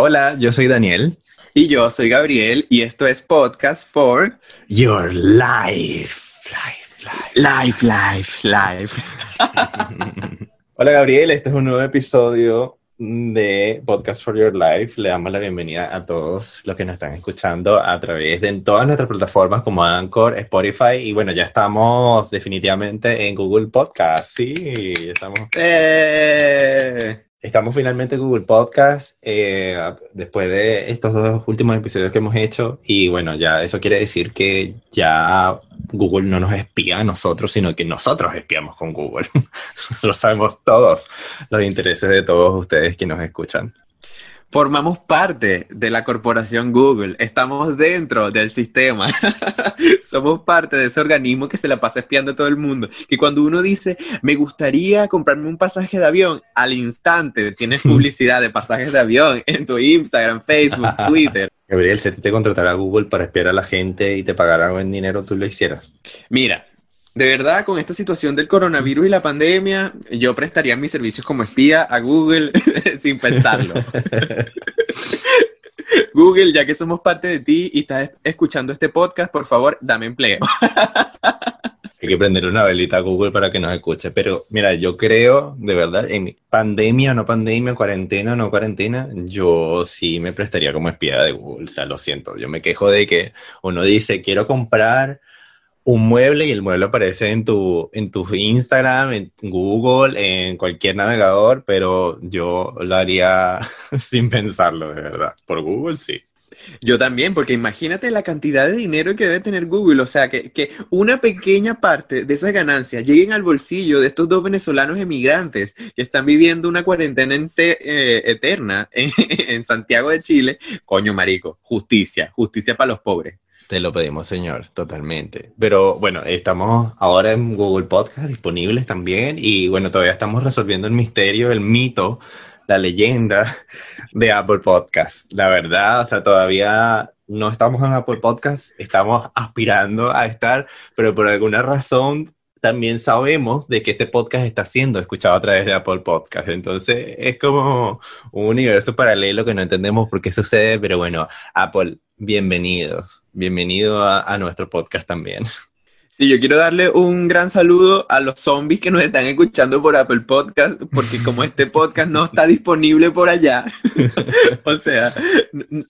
Hola, yo soy Daniel. Y yo soy Gabriel y esto es Podcast for Your Life. Life, life, life, life. Hola Gabriel, este es un nuevo episodio de Podcast for Your Life. Le damos la bienvenida a todos los que nos están escuchando a través de todas nuestras plataformas como Anchor, Spotify y bueno, ya estamos definitivamente en Google Podcast. Sí, estamos. ¡Eh! Estamos finalmente en Google Podcast eh, después de estos dos últimos episodios que hemos hecho y bueno, ya eso quiere decir que ya Google no nos espía a nosotros, sino que nosotros espiamos con Google. nosotros sabemos todos los intereses de todos ustedes que nos escuchan. Formamos parte de la corporación Google, estamos dentro del sistema, somos parte de ese organismo que se la pasa espiando a todo el mundo. Que cuando uno dice, me gustaría comprarme un pasaje de avión, al instante tienes publicidad de pasajes de avión en tu Instagram, Facebook, Twitter. Gabriel, si te contratara Google para espiar a la gente y te pagara buen dinero, ¿tú lo hicieras? Mira, de verdad, con esta situación del coronavirus y la pandemia, yo prestaría mis servicios como espía a Google sin pensarlo. Google, ya que somos parte de ti y estás escuchando este podcast, por favor, dame empleo. Hay que prender una velita a Google para que nos escuche. Pero mira, yo creo, de verdad, en pandemia o no pandemia, cuarentena o no cuarentena, yo sí me prestaría como espía de Google. O sea, lo siento. Yo me quejo de que uno dice, quiero comprar un mueble y el mueble aparece en tu, en tu Instagram, en Google, en cualquier navegador, pero yo lo haría sin pensarlo, de verdad. Por Google sí. Yo también, porque imagínate la cantidad de dinero que debe tener Google, o sea, que, que una pequeña parte de esas ganancias lleguen al bolsillo de estos dos venezolanos emigrantes que están viviendo una cuarentena eh, eterna en, en Santiago de Chile. Coño, marico, justicia, justicia para los pobres. Te lo pedimos, señor, totalmente. Pero bueno, estamos ahora en Google Podcast disponibles también y bueno, todavía estamos resolviendo el misterio, el mito, la leyenda de Apple Podcast. La verdad, o sea, todavía no estamos en Apple Podcast, estamos aspirando a estar, pero por alguna razón también sabemos de que este podcast está siendo escuchado a través de Apple Podcast. Entonces es como un universo paralelo que no entendemos por qué sucede, pero bueno, Apple, bienvenidos bienvenido a, nuestro podcast también. Sí, yo quiero darle un gran saludo a los zombies que nos están escuchando por Apple Podcast, porque como este podcast no está disponible por allá, o sea,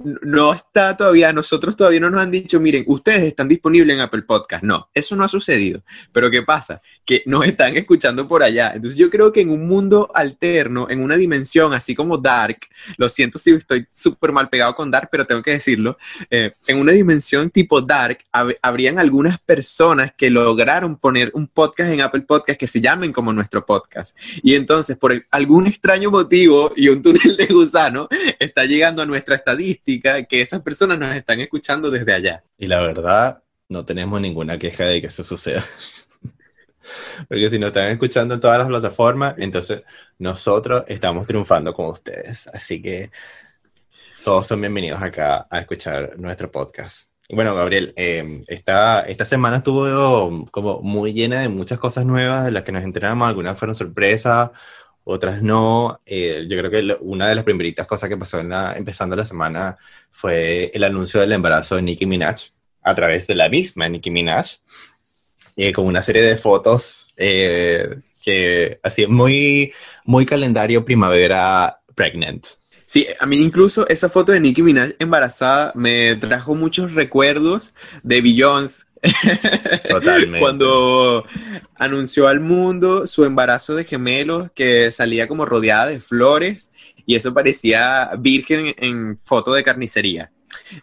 no está todavía, nosotros todavía no nos han dicho, miren, ustedes están disponibles en Apple Podcast. No, eso no ha sucedido. Pero ¿qué pasa? Que nos están escuchando por allá. Entonces yo creo que en un mundo alterno, en una dimensión así como Dark, lo siento si estoy súper mal pegado con Dark, pero tengo que decirlo, eh, en una dimensión tipo Dark, habrían algunas personas que lograron poner un podcast en Apple Podcast que se llamen como nuestro podcast. Y entonces, por algún extraño motivo y un túnel de gusano, está llegando a nuestra estadística que esas personas nos están escuchando desde allá. Y la verdad, no tenemos ninguna queja de que eso suceda. Porque si nos están escuchando en todas las plataformas, entonces nosotros estamos triunfando con ustedes. Así que todos son bienvenidos acá a escuchar nuestro podcast. Bueno, Gabriel, eh, esta, esta semana estuvo como muy llena de muchas cosas nuevas de las que nos enteramos. Algunas fueron sorpresas, otras no. Eh, yo creo que una de las primeritas cosas que pasó en la, empezando la semana fue el anuncio del embarazo de Nicki Minaj a través de la misma Nicki Minaj, eh, con una serie de fotos que así muy, muy calendario primavera pregnant. Sí, a mí incluso esa foto de Nicki Minaj embarazada me trajo muchos recuerdos de Beyoncé. Totalmente. Cuando anunció al mundo su embarazo de gemelos que salía como rodeada de flores y eso parecía virgen en foto de carnicería.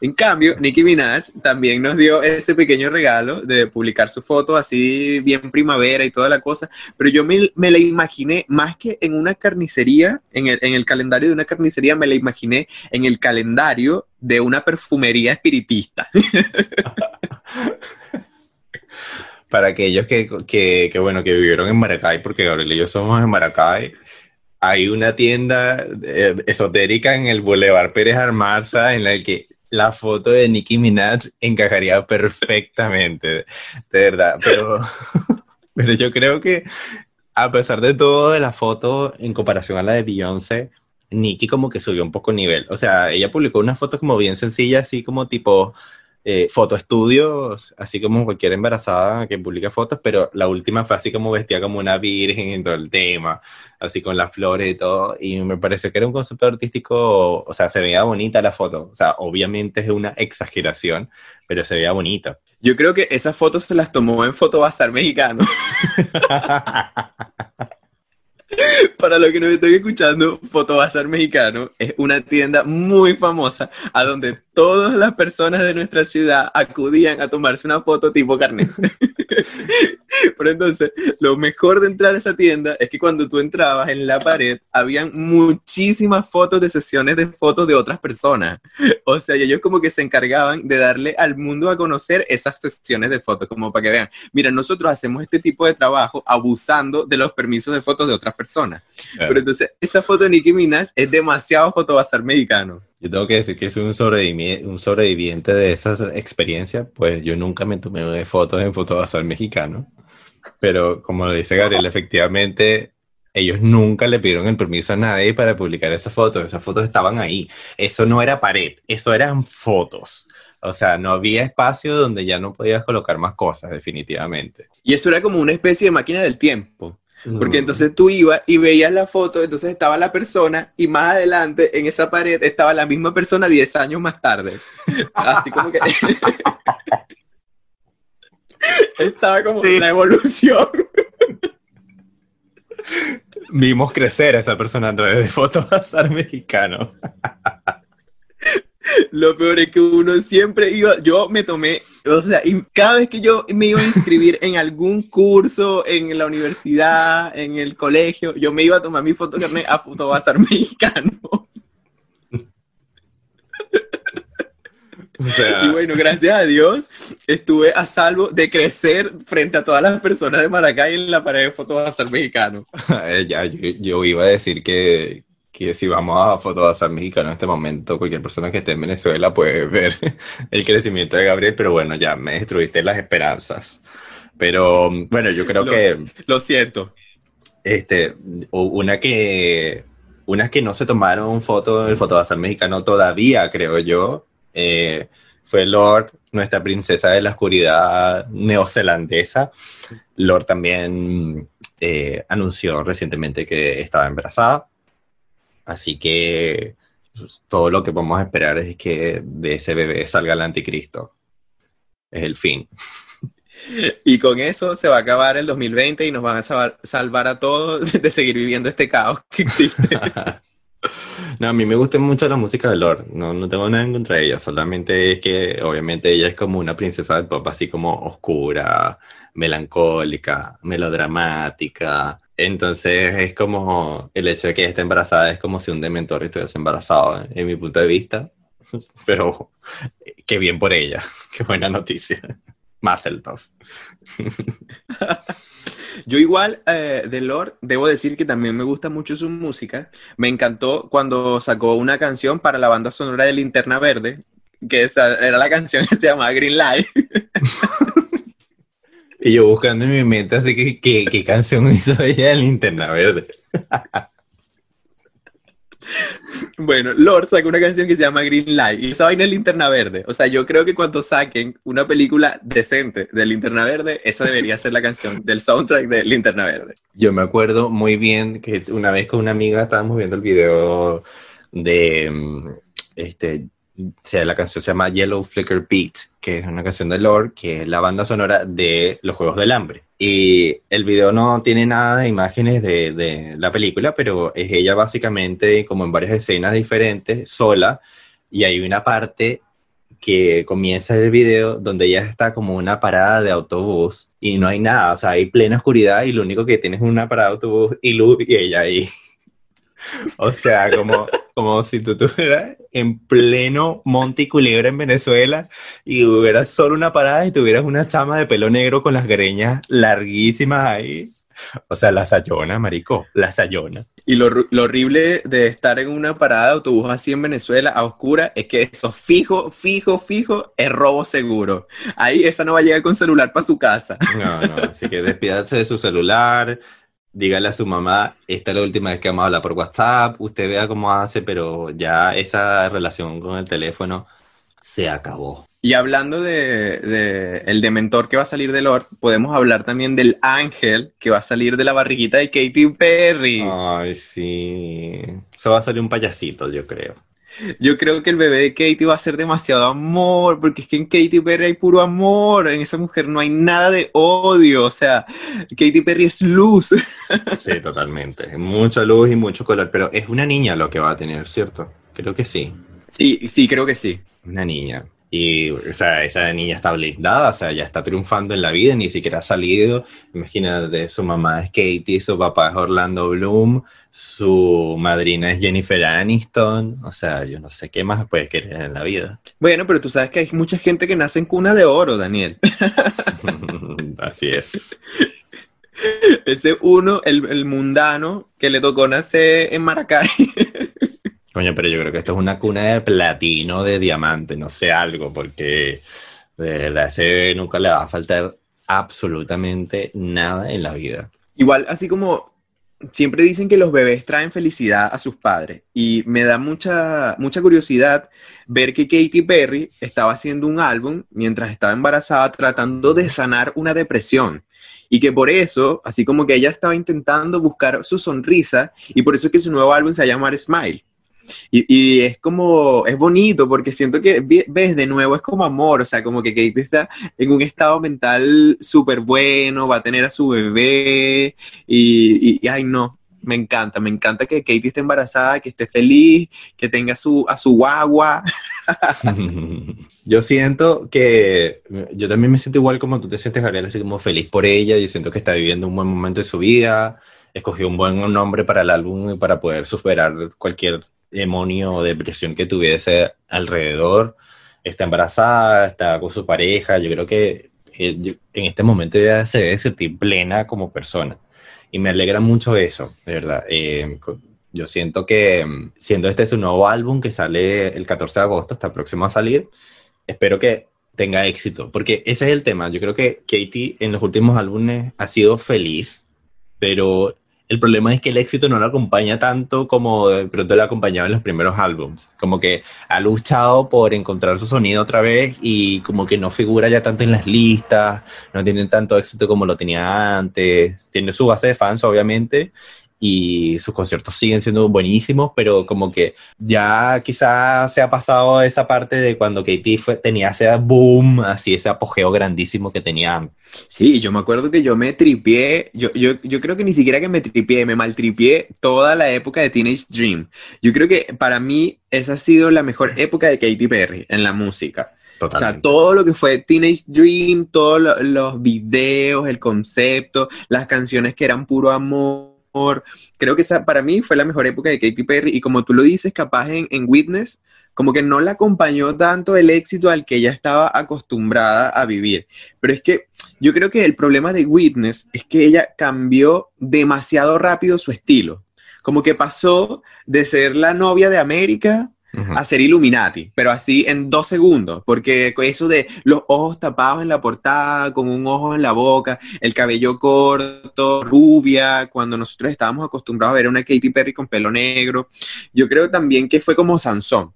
En cambio, Nicki Minaj también nos dio ese pequeño regalo de publicar su foto así bien primavera y toda la cosa, pero yo me, la imaginé más que en una carnicería, en el, en el, calendario de una carnicería, me la imaginé en el calendario de una perfumería espiritista. Para aquellos que, que, que, bueno, que vivieron en Maracay, porque Gabriel y yo somos en Maracay, hay una tienda eh, esotérica en el Boulevard Pérez Armarza en la que la foto de Nicki Minaj encajaría perfectamente, de verdad, pero, pero yo creo que a pesar de todo de la foto en comparación a la de Beyoncé, Nikki como que subió un poco el nivel. O sea, ella publicó unas fotos como bien sencillas, así como tipo eh, fotoestudios, así como cualquier embarazada que publica fotos, pero la última fue así como vestía como una virgen en todo el tema, así con las flores y todo, y me pareció que era un concepto artístico, o sea, se veía bonita la foto, o sea, obviamente es una exageración, pero se veía bonita. Yo creo que esas fotos se las tomó en Fotobazar mexicano. Para los que nos están escuchando, Fotobazar Mexicano es una tienda muy famosa a donde todas las personas de nuestra ciudad acudían a tomarse una foto tipo carnet. Pero entonces, lo mejor de entrar a esa tienda es que cuando tú entrabas en la pared, habían muchísimas fotos de sesiones de fotos de otras personas. O sea, ellos como que se encargaban de darle al mundo a conocer esas sesiones de fotos, como para que vean, mira, nosotros hacemos este tipo de trabajo abusando de los permisos de fotos de otras personas. Pero entonces, esa foto de Nicki Minaj es demasiado fotobazar mexicano. Yo tengo que decir que soy un, sobreviviente, un sobreviviente de esas experiencias, pues yo nunca me tomé fotos en Fotobazar mexicano, pero como lo dice Gabriel, efectivamente ellos nunca le pidieron el permiso a nadie para publicar esas fotos, esas fotos estaban ahí, eso no era pared, eso eran fotos. O sea, no había espacio donde ya no podías colocar más cosas, definitivamente. Y eso era como una especie de máquina del tiempo. Porque entonces tú ibas y veías la foto, entonces estaba la persona y más adelante en esa pared estaba la misma persona 10 años más tarde. Así como que... estaba como una evolución. Vimos crecer a esa persona a través de fotos azar mexicano. Lo peor es que uno siempre iba, yo me tomé, o sea, y cada vez que yo me iba a inscribir en algún curso, en la universidad, en el colegio, yo me iba a tomar mi foto a Fotobazar mexicano. y bueno, gracias a Dios estuve a salvo de crecer frente a todas las personas de Maracay en la pared de Fotobazar mexicano. ya, yo, iba a decir que, que si vamos a Fotobazar Mexicano en este momento, cualquier persona que esté en Venezuela puede ver el crecimiento de Gabriel, pero bueno, ya me destruiste las esperanzas. Pero bueno, yo creo que... Lo siento. Este, una que... Unas que no se tomaron foto del Fotobazar Mexicano todavía, creo yo, eh, fue Lord, nuestra princesa de la oscuridad neozelandesa. Lord también eh, anunció recientemente que estaba embarazada Así que todo lo que podemos esperar es que de ese bebé salga el anticristo. Es el fin. Y con eso se va a acabar el 2020 y nos van a salvar, a todos de seguir viviendo este caos que existe. no, a mí me gusta mucho la música de Lord, no, no tengo nada en contra de ella, solamente es que obviamente ella es como una princesa del pop así como oscura, melancólica, melodramática, entonces es como el hecho de que esté embarazada es como si un dementor estuviese embarazado, en mi punto de vista. Pero qué bien por ella, qué buena noticia. Más el top. Yo igual eh, de Lord, debo decir que también me gusta mucho su música. Me encantó cuando sacó una canción para la banda sonora de Linterna Verde, que era la canción que se llama Green Light. Y yo buscando en mi mente, así que, ¿qué, canción hizo ella en Linterna Verde? Bueno, Lord sacó una canción que se llama Green Light y esa vaina es Linterna Verde. O sea, yo creo que cuando saquen una película decente de Linterna Verde, esa debería ser la canción del soundtrack de Linterna Verde. Yo me acuerdo muy bien que una vez con una amiga estábamos viendo el video de mm, este la canción se llama Yellow Flicker Beat, que es una canción de Lord, que es la banda sonora de Los Juegos del Hambre. Y el video no tiene nada de imágenes de, de, la película, pero es ella básicamente como en varias escenas diferentes, sola, y hay una parte que comienza el video donde ella está como una parada de autobús y no hay nada, o sea, hay plena oscuridad y lo único que tiene es una parada de autobús y luz y ella ahí. O sea, como, como si tú estuvieras en pleno Monte y Culebra en Venezuela y hubieras solo una parada y tuvieras una chama de pelo negro con las greñas larguísimas ahí. O sea, la sayona, marico, la sayona. Y lo, lo, horrible de estar en una parada de autobús así en Venezuela a oscura es que eso fijo, fijo, fijo es robo seguro. Ahí esa no va a llegar con celular para su casa. No, no, así que despídase de su celular, dígale a su mamá, esta es la última vez que vamos a hablar por WhatsApp, usted vea cómo hace, pero ya esa relación con el teléfono se acabó. Y hablando de, de, el dementor que va a salir de Lord, podemos hablar también del ángel que va a salir de la barriguita de Katy Perry. Ay, sí. Eso va a salir un payasito, yo creo. Yo creo que el bebé de Katy va a ser demasiado amor, porque es que en Katy Perry hay puro amor, en esa mujer no hay nada de odio, o sea, Katy Perry es luz. Sí, totalmente, mucha luz y mucho color, pero es una niña lo que va a tener, ¿cierto? Creo que sí. Sí, sí, creo que sí. Una niña. Y, o sea, esa niña está blindada, o sea, ya está triunfando en la vida, ni siquiera ha salido. Imagínate, su mamá es Katie, su papá es Orlando Bloom, su madrina es Jennifer Aniston. O sea, yo no sé qué más puedes querer en la vida. Bueno, pero tú sabes que hay mucha gente que nace en cuna de oro, Daniel. Así es. Ese uno, el, el mundano, que le tocó nacer en Maracay. Coño, pero yo creo que esto es una cuna de platino, de diamante, no sé algo, porque de verdad ese nunca le va a faltar absolutamente nada en la vida. Igual, así como siempre dicen que los bebés traen felicidad a sus padres y me da mucha, mucha curiosidad ver que Katy Perry estaba haciendo un álbum mientras estaba embarazada tratando de sanar una depresión y que por eso, así como que ella estaba intentando buscar su sonrisa y por eso es que su nuevo álbum se va a llamar Smile. Y, es como, es bonito porque siento que, ves, de nuevo, es como amor, o sea, como que Kate está en un estado mental súper bueno, va a tener a su bebé y, y, ay no, me encanta, me encanta que Katie esté embarazada, que esté feliz, que tenga su, a su guagua. yo siento que, yo también me siento igual como tú te sientes, Gabriel, así como feliz por ella, yo siento que está viviendo un buen momento de su vida, escogió un buen nombre para el álbum y para poder superar cualquier demonio o depresión que tuviese alrededor. Está embarazada, está con su pareja. Yo creo que en este momento ya se debe sentir plena como persona. Y me alegra mucho eso, de verdad. Eh, yo siento que, siendo este su nuevo álbum que sale el 14 de agosto, está próximo a salir, espero que tenga éxito, porque ese es el tema. Yo creo que Katie en los últimos álbumes ha sido feliz, pero el problema es que el éxito no lo acompaña tanto como de pronto le acompañaba en los primeros álbumes. Como que ha luchado por encontrar su sonido otra vez y como que no figura ya tanto en las listas, no tiene tanto éxito como lo tenía antes. Tiene su base de fans, obviamente, y sus conciertos siguen siendo buenísimos, pero como que ya quizás se ha pasado esa parte de cuando Katie fue, tenía ese boom, así ese apogeo grandísimo que tenía. Sí, yo me acuerdo que yo me tripié, yo, yo, yo creo que ni siquiera que me tripié, me maltripié toda la época de Teenage Dream. Yo creo que para mí esa ha sido la mejor época de Katy Perry en la música. Totalmente. O sea, todo lo que fue Teenage Dream, todos los videos, el concepto, las canciones que eran puro amor Creo que esa para mí fue la mejor época de Katy Perry y como tú lo dices, capaz en, en Witness, como que no la acompañó tanto el éxito al que ella estaba acostumbrada a vivir. Pero es que yo creo que el problema de Witness es que ella cambió demasiado rápido su estilo. Como que pasó de ser la novia de América a ser Illuminati, pero así en dos segundos, porque eso de los ojos tapados en la portada, con un ojo en la boca, el cabello corto, rubia, cuando nosotros estábamos acostumbrados a ver a una Katy Perry con pelo negro, yo creo también que fue como Sansón,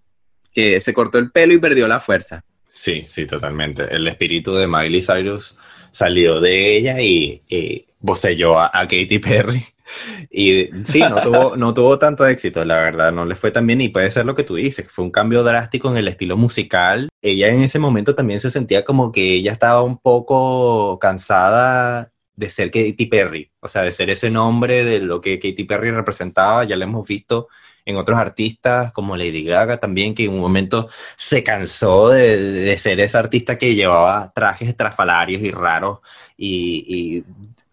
que se cortó el pelo y perdió la fuerza. Sí, sí, totalmente. El espíritu de Miley Cyrus salió de ella y, y a, a Katy Perry y sí, no tuvo, no tuvo tanto éxito, la verdad, no le fue tan bien y puede ser lo que tú dices, fue un cambio drástico en el estilo musical. Ella en ese momento también se sentía como que ella estaba un poco cansada de ser Katy Perry, o sea, de ser ese nombre de lo que Katy Perry representaba, ya lo hemos visto en otros artistas como Lady Gaga también, que en un momento se cansó de, de ser esa artista que llevaba trajes estrafalarios y raros y, y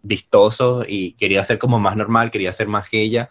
vistoso y quería ser como más normal, quería ser más ella.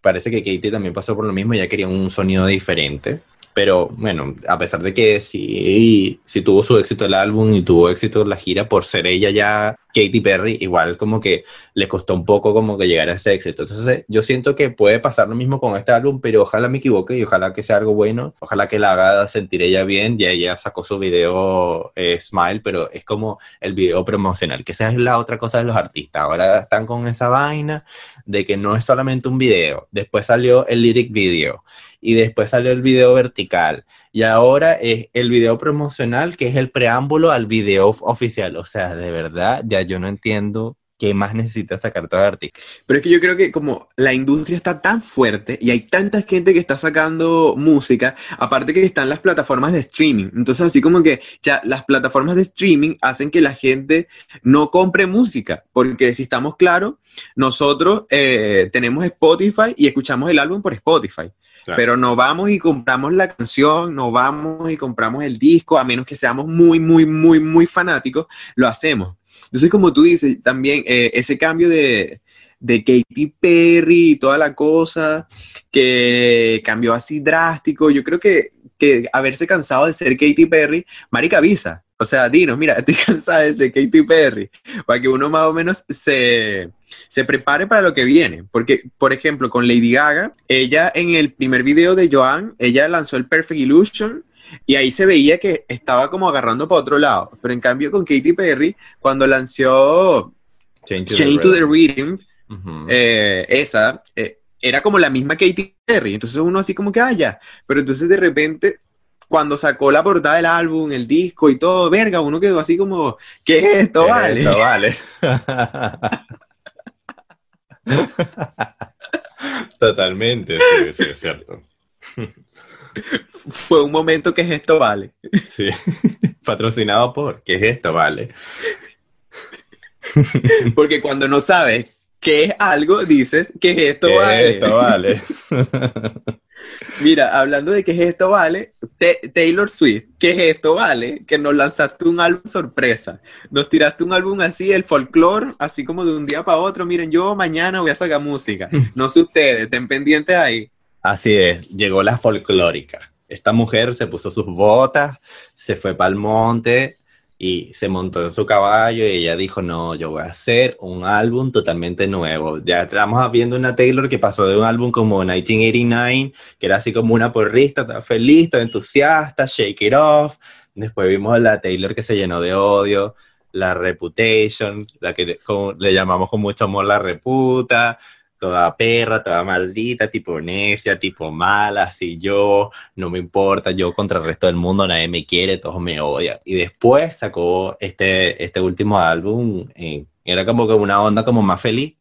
Parece que Katie también pasó por lo mismo, ya quería un sonido diferente. Pero bueno, a pesar de que sí, sí tuvo su éxito el álbum y tuvo éxito la gira por ser ella ya Katy Perry, igual como que le costó un poco como que llegar a ese éxito. Entonces yo siento que puede pasar lo mismo con este álbum, pero ojalá me equivoque y ojalá que sea algo bueno, ojalá que la haga sentir ella bien. Ya ella sacó su video eh, Smile, pero es como el video promocional, que esa es la otra cosa de los artistas. Ahora están con esa vaina de que no es solamente un video, después salió el lyric video y después salió el video vertical y ahora es el video promocional que es el preámbulo al video oficial. O sea, de verdad, ya yo no entiendo qué más necesita sacar todo artista. Pero es que yo creo que como la industria está tan fuerte y hay tanta gente que está sacando música, aparte que están las plataformas de streaming. Entonces, así como que ya las plataformas de streaming hacen que la gente no compre música, porque si estamos claros, nosotros eh, tenemos Spotify y escuchamos el álbum por Spotify. Pero no vamos y compramos la canción, no vamos y compramos el disco, a menos que seamos muy, muy, muy, muy fanáticos, lo hacemos. Entonces, como tú dices, también eh, ese cambio de, de Katy Perry y toda la cosa, que cambió así drástico, yo creo que, que haberse cansado de ser Katy Perry, marica avisa. O sea, dinos, mira, estoy cansada de ser Katy Perry, para que uno más o menos se, se prepare para lo que viene. Porque, por ejemplo, con Lady Gaga, ella en el primer video de Joan, ella lanzó el Perfect Illusion y ahí se veía que estaba como agarrando para otro lado. Pero en cambio con Katy Perry, cuando lanzó Change to, the, Rhythm, eh, esa, eh, era como la misma Katy Perry. Entonces uno así como que, ah, ya. Pero entonces de repente cuando sacó la portada del álbum, el disco y todo, verga, uno quedó así como, ¿qué es esto, vale? esto, vale? Totalmente, sí, sí, es cierto. Fue un momento que es esto, vale. Sí, patrocinado por, ¿qué es esto, vale? Porque cuando no sabes qué es algo, dices que esto ¿Qué vale. esto vale. Mira, hablando de qué es esto vale, Taylor Swift, ¿qué es esto vale? Que nos lanzaste un álbum sorpresa. Nos tiraste un álbum así, el folclore, así como de un día para otro. Miren, yo mañana voy a sacar música. No sé ustedes, estén pendientes ahí. Así es, llegó la folclórica. Esta mujer se puso sus botas, se fue para el monte, y se montó en su caballo y ella dijo, no, yo voy a hacer un álbum totalmente nuevo. Ya estamos viendo una Taylor que pasó de un álbum como 1989, que era así como una porrista, tan feliz, tan entusiasta, shake it off. Después vimos la Taylor que se llenó de odio, la Reputation, la que le llamamos con mucho amor la Reputa, toda perra, toda maldita, tipo necia, tipo mala, así yo, no me importa, yo contra el resto del mundo, nadie me quiere, todos me odian. Y después sacó este, este último álbum, eh, era como que una onda como más feliz.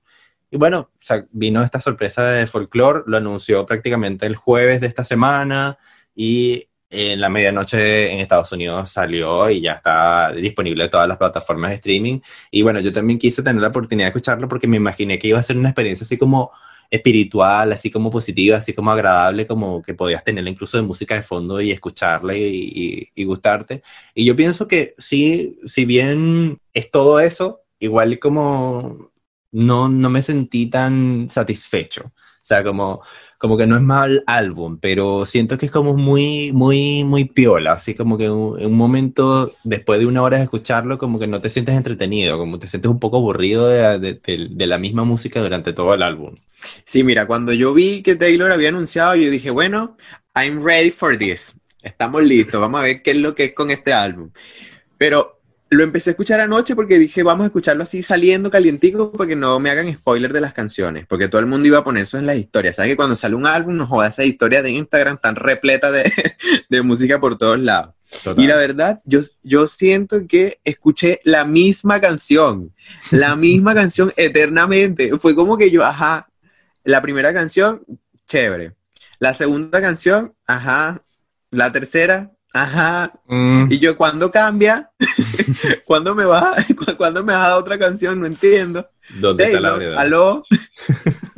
Y bueno, vino esta sorpresa de folklore, lo anunció prácticamente el jueves de esta semana y en la medianoche en Estados Unidos salió y ya está disponible en todas las plataformas de streaming. Y bueno, yo también quise tener la oportunidad de escucharlo porque me imaginé que iba a ser una experiencia así como espiritual, así como positiva, así como agradable, como que podías tenerla incluso de música de fondo y escucharla y, y, gustarte. Y yo pienso que sí, si bien es todo eso, igual como no, no me sentí tan satisfecho. Sea, como como que no es mal álbum, pero siento que es como muy, muy, muy piola, así como que en un momento, después de una hora de escucharlo, como que no te sientes entretenido, como te sientes un poco aburrido de, de, la misma música durante todo el álbum. Sí, mira, cuando yo vi que Taylor había anunciado, yo dije, bueno, I'm ready for this. Estamos listos, vamos a ver qué es lo que es con este álbum. Pero lo empecé a escuchar anoche porque dije, vamos a escucharlo así saliendo calientico para que no me hagan spoiler de las canciones, porque todo el mundo iba a poner eso en las historias. ¿Sabes que cuando sale un álbum nos joda esa historia de Instagram tan repleta de, de música por todos lados? Y la verdad, yo, yo siento que escuché la misma canción, la misma canción eternamente. Fue como que yo, ajá, la primera canción, chévere. La segunda canción, ajá. La tercera, Ajá. Mm. Y yo, ¿cuándo cambia? ¿Cuándo me va? ¿Cuándo me vas a dar otra canción? No entiendo. ¿Dónde está la verdad? ¿Aló?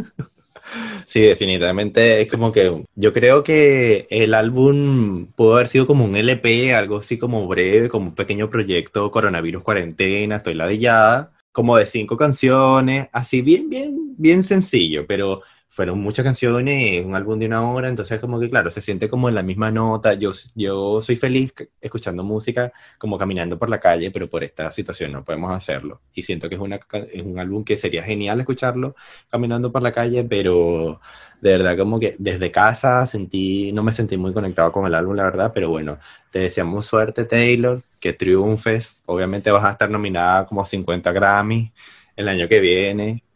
sí, definitivamente es como que yo creo que el álbum pudo haber sido como un LP, algo así como breve, como un pequeño proyecto, coronavirus cuarentena, estoy ladillada, como de cinco canciones, así bien, bien, bien sencillo, pero fueron muchas canciones, un álbum de una hora, entonces como que claro, se siente como en la misma nota. Yo, yo soy feliz escuchando música como caminando por la calle, pero por esta situación no podemos hacerlo. Y siento que es, una, es un álbum que sería genial escucharlo caminando por la calle, pero de verdad como que desde casa sentí, no me sentí muy conectado con el álbum, la verdad, pero bueno, te deseamos suerte Taylor, que triunfes, obviamente vas a estar nominada como 50 Grammy el año que viene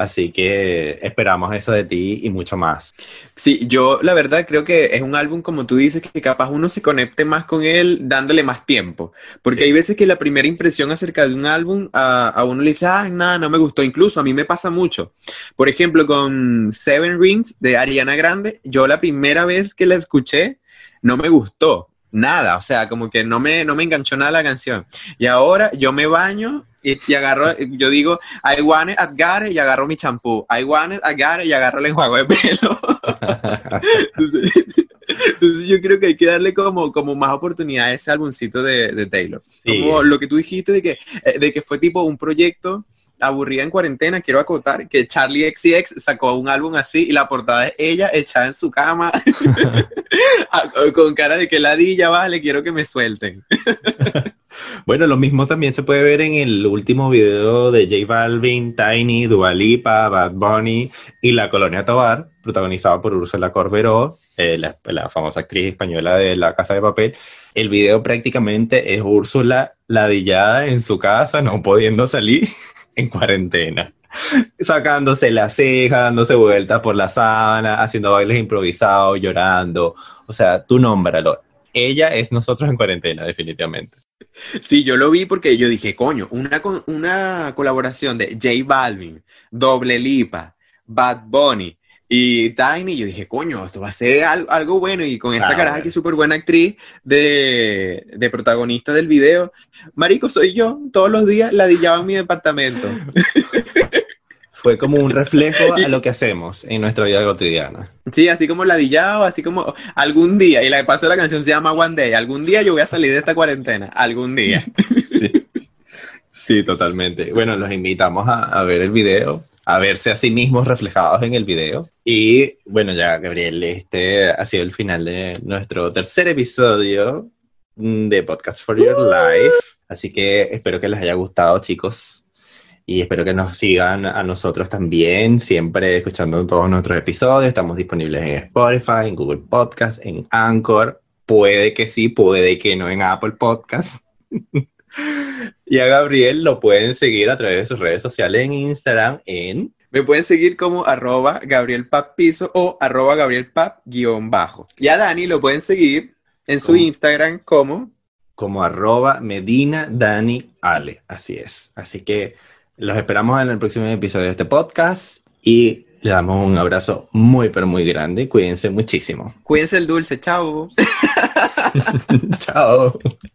Así que esperamos eso de ti y mucho más. Sí, yo la verdad creo que es un álbum, como tú dices, que capaz uno se conecte más con él dándole más tiempo. Porque hay veces que la primera impresión acerca de un álbum a, uno le dice, ah, nada, no me gustó. Incluso a mí me pasa mucho. Por ejemplo, con Seven Rings de Ariana Grande, yo la primera vez que la escuché no me gustó nada, o sea, como que no me, no me enganchó nada la canción. Y ahora yo me baño y, agarro, yo digo, I want it, I got it, y agarro mi champú. I want it, I got it, y agarro el enjuague de pelo. entonces, yo creo que hay que darle como, como más oportunidad a ese álbumcito de, de Taylor. Como lo que tú dijiste de que, eh, de que fue tipo un proyecto aburrida en cuarentena, quiero acotar que Charlie XCX sacó un álbum así y la portada es ella echada en su cama con cara de que ladilla, vale, quiero que me suelten. Bueno, lo mismo también se puede ver en el último video de J Balvin, Tiny, Dua Lipa, Bad Bunny y La Colonia Tobar, protagonizado por Ursula Corberó, eh, la, famosa actriz española de La Casa de Papel. El video prácticamente es Úrsula ladillada en su casa, no pudiendo salir en cuarentena. Sacándose la ceja, dándose vueltas por la sábana, haciendo bailes improvisados, llorando. O sea, tú nómbralo. Ella es nosotros en cuarentena, definitivamente. Sí, yo lo vi porque yo dije, coño, una, una colaboración de J Balvin, Doble Lipa, Bad Bunny y Tiny, yo dije, coño, esto va a ser algo, bueno. Y con esta caraja que es súper buena actriz de, de, protagonista del video, Marico, soy yo, todos los días ladillaba en mi departamento. Fue como un reflejo a lo que hacemos en nuestra vida cotidiana. Sí, así como ladillado, así como algún día, y la que pasa de la canción se llama One Day, algún día yo voy a salir de esta cuarentena, algún día. Sí, totalmente. Bueno, los invitamos a, ver el video, a verse a sí mismos reflejados en el video. Y bueno, ya Gabriel, este ha sido el final de nuestro tercer episodio de Podcast for Your Life. Así que espero que les haya gustado, chicos y espero que nos sigan a nosotros también, siempre escuchando todos nuestros episodios. Estamos disponibles en Spotify, en Google Podcast, en Anchor. Puede que sí, puede que no en Apple Podcast. y a Gabriel lo pueden seguir a través de sus redes sociales en Instagram en... Me pueden seguir como arroba Gabriel Piso o arroba Gabriel guion bajo. Y a Dani lo pueden seguir en su Instagram como... Como arroba Medina Dani Ale. Así es. Así que los esperamos en el próximo episodio de este podcast y le damos un abrazo muy, pero muy grande. Cuídense muchísimo. Cuídense el dulce. Chao. Chao.